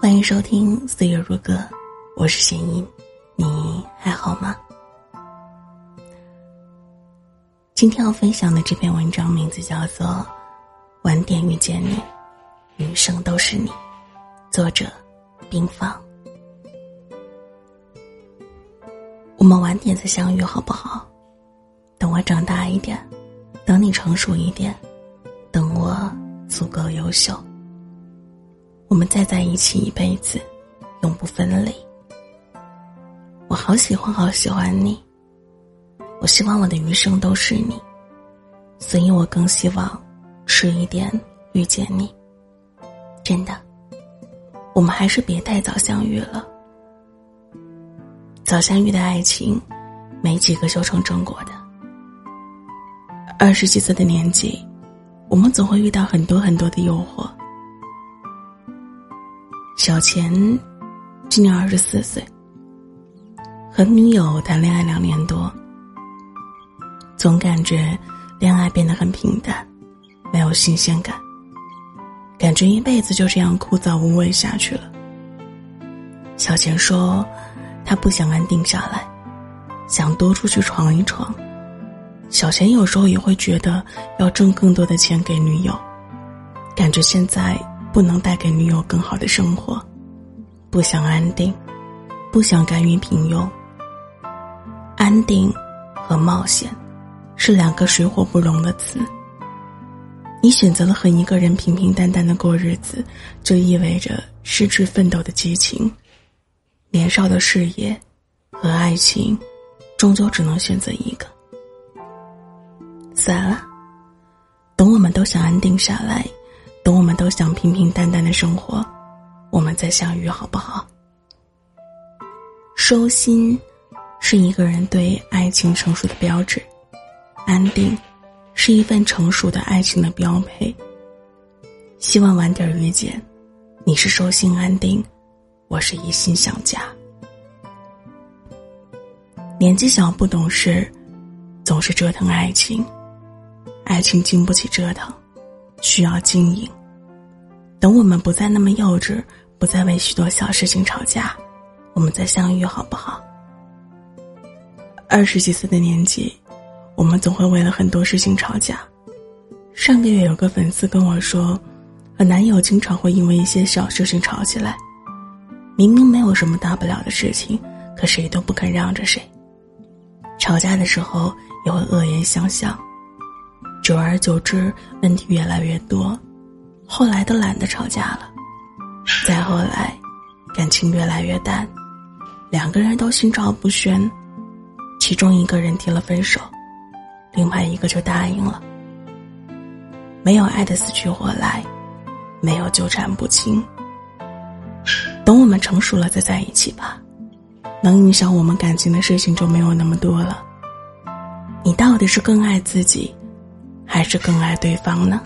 欢迎收听《岁月如歌》，我是弦音，你还好吗？今天要分享的这篇文章名字叫做《晚点遇见你，余生都是你》，作者冰放。我们晚点再相遇好不好？等我长大一点，等你成熟一点，等我足够优秀。再在一起一辈子，永不分离。我好喜欢，好喜欢你。我希望我的余生都是你，所以我更希望迟一点遇见你。真的，我们还是别太早相遇了。早相遇的爱情，没几个修成正果的。二十几岁的年纪，我们总会遇到很多很多的诱惑。小钱今年二十四岁，和女友谈恋爱两年多，总感觉恋爱变得很平淡，没有新鲜感，感觉一辈子就这样枯燥无味下去了。小钱说，他不想安定下来，想多出去闯一闯。小钱有时候也会觉得要挣更多的钱给女友，感觉现在。不能带给女友更好的生活，不想安定，不想甘于平庸。安定和冒险是两个水火不容的词。你选择了和一个人平平淡淡的过日子，就意味着失去奋斗的激情。年少的事业和爱情，终究只能选择一个。算了，等我们都想安定下来。等我们都想平平淡淡的生活，我们再相遇好不好？收心是一个人对爱情成熟的标志，安定是一份成熟的爱情的标配。希望晚点遇见，你是收心安定，我是一心想家。年纪小不懂事，总是折腾爱情，爱情经不起折腾。需要经营。等我们不再那么幼稚，不再为许多小事情吵架，我们再相遇好不好？二十几岁的年纪，我们总会为了很多事情吵架。上个月有个粉丝跟我说，和男友经常会因为一些小事情吵起来，明明没有什么大不了的事情，可谁都不肯让着谁。吵架的时候也会恶言相向。久而久之，问题越来越多，后来都懒得吵架了。再后来，感情越来越淡，两个人都心照不宣。其中一个人提了分手，另外一个就答应了。没有爱的死去活来，没有纠缠不清。等我们成熟了再在一起吧，能影响我们感情的事情就没有那么多了。你到底是更爱自己？还是更爱对方呢？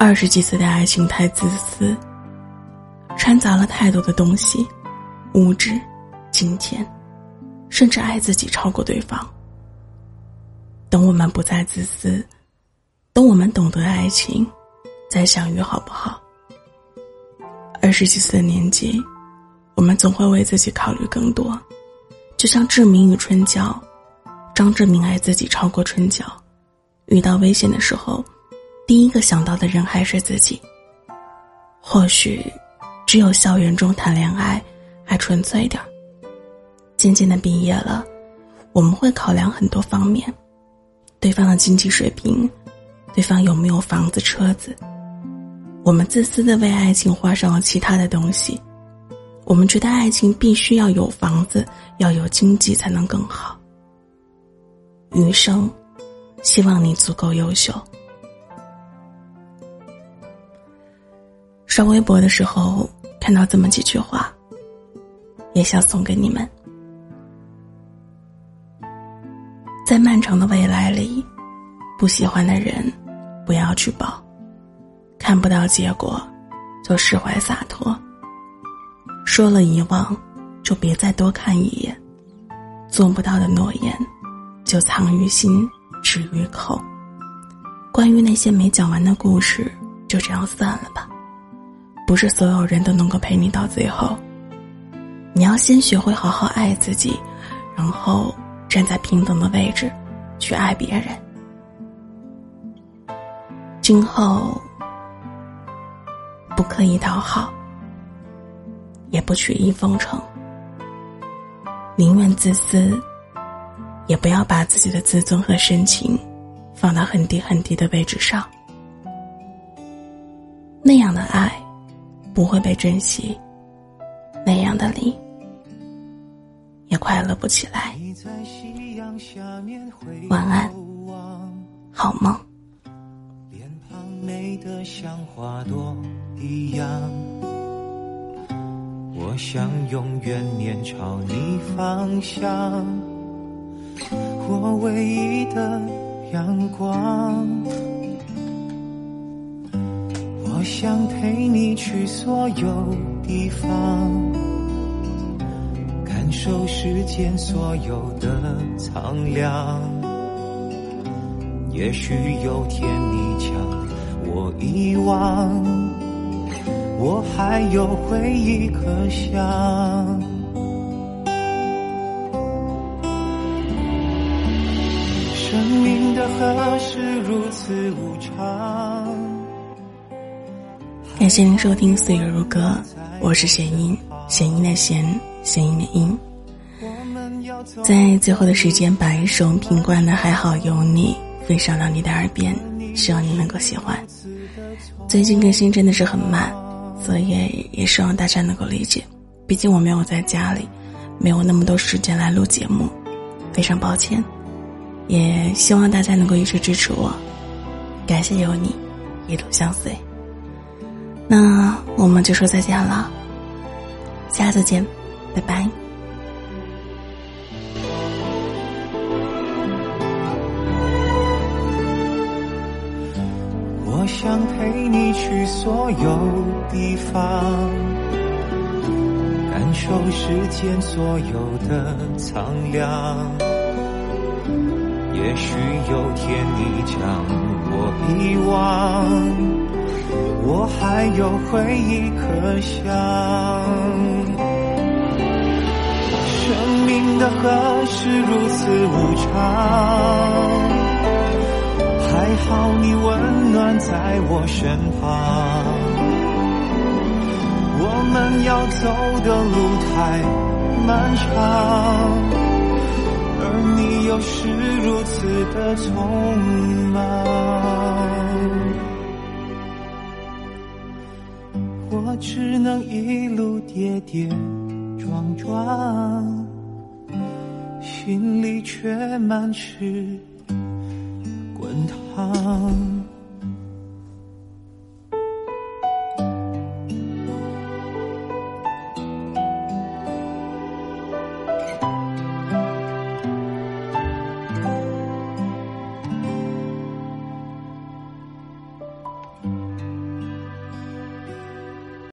二十几岁的爱情太自私，掺杂了太多的东西，物质、金钱，甚至爱自己超过对方。等我们不再自私，等我们懂得爱情，再相遇好不好？二十几岁的年纪，我们总会为自己考虑更多，就像志明与春娇。张志明爱自己超过春娇，遇到危险的时候，第一个想到的人还是自己。或许，只有校园中谈恋爱还纯粹点儿。渐渐的毕业了，我们会考量很多方面：对方的经济水平，对方有没有房子车子。我们自私的为爱情花上了其他的东西，我们觉得爱情必须要有房子，要有经济才能更好。余生，希望你足够优秀。刷微博的时候看到这么几句话，也想送给你们。在漫长的未来里，不喜欢的人不要去抱，看不到结果就释怀洒脱。说了遗忘，就别再多看一眼，做不到的诺言。就藏于心，止于口。关于那些没讲完的故事，就这样算了吧。不是所有人都能够陪你到最后。你要先学会好好爱自己，然后站在平等的位置去爱别人。今后不刻意讨好，也不曲意奉承，宁愿自私，也不要把自己的自尊和深情放到很低很低的位置上。那样的爱不会被珍惜，那样的你也快乐不起来。晚安，好梦。美得像花朵一样，我想永远面朝你方向，我唯一的阳光。我想陪你去所有地方，感受世间所有的苍凉。也许有天你将。我遗忘，我还有回忆可想。生命的河是如此无常。感谢您收听《岁月如歌》，我是弦音，弦音的弦，弦音的音。在最后的时间，把一首品冠的《还好有你》分享到你的耳边。希望你能够喜欢。最近更新真的是很慢，所以也希望大家能够理解。毕竟我没有在家里，没有那么多时间来录节目，非常抱歉。也希望大家能够一直支持我，感谢有你一路相随。那我们就说再见了，下次见，拜拜。我想陪你去所有地方，感受世间所有的苍凉。也许有天你将我遗忘，我还有回忆可想。生命的河是如此无常。还好你温暖在我身旁，我们要走的路太漫长，你又是如此的匆忙，我只能一路跌跌撞撞，心里却满是。滚烫。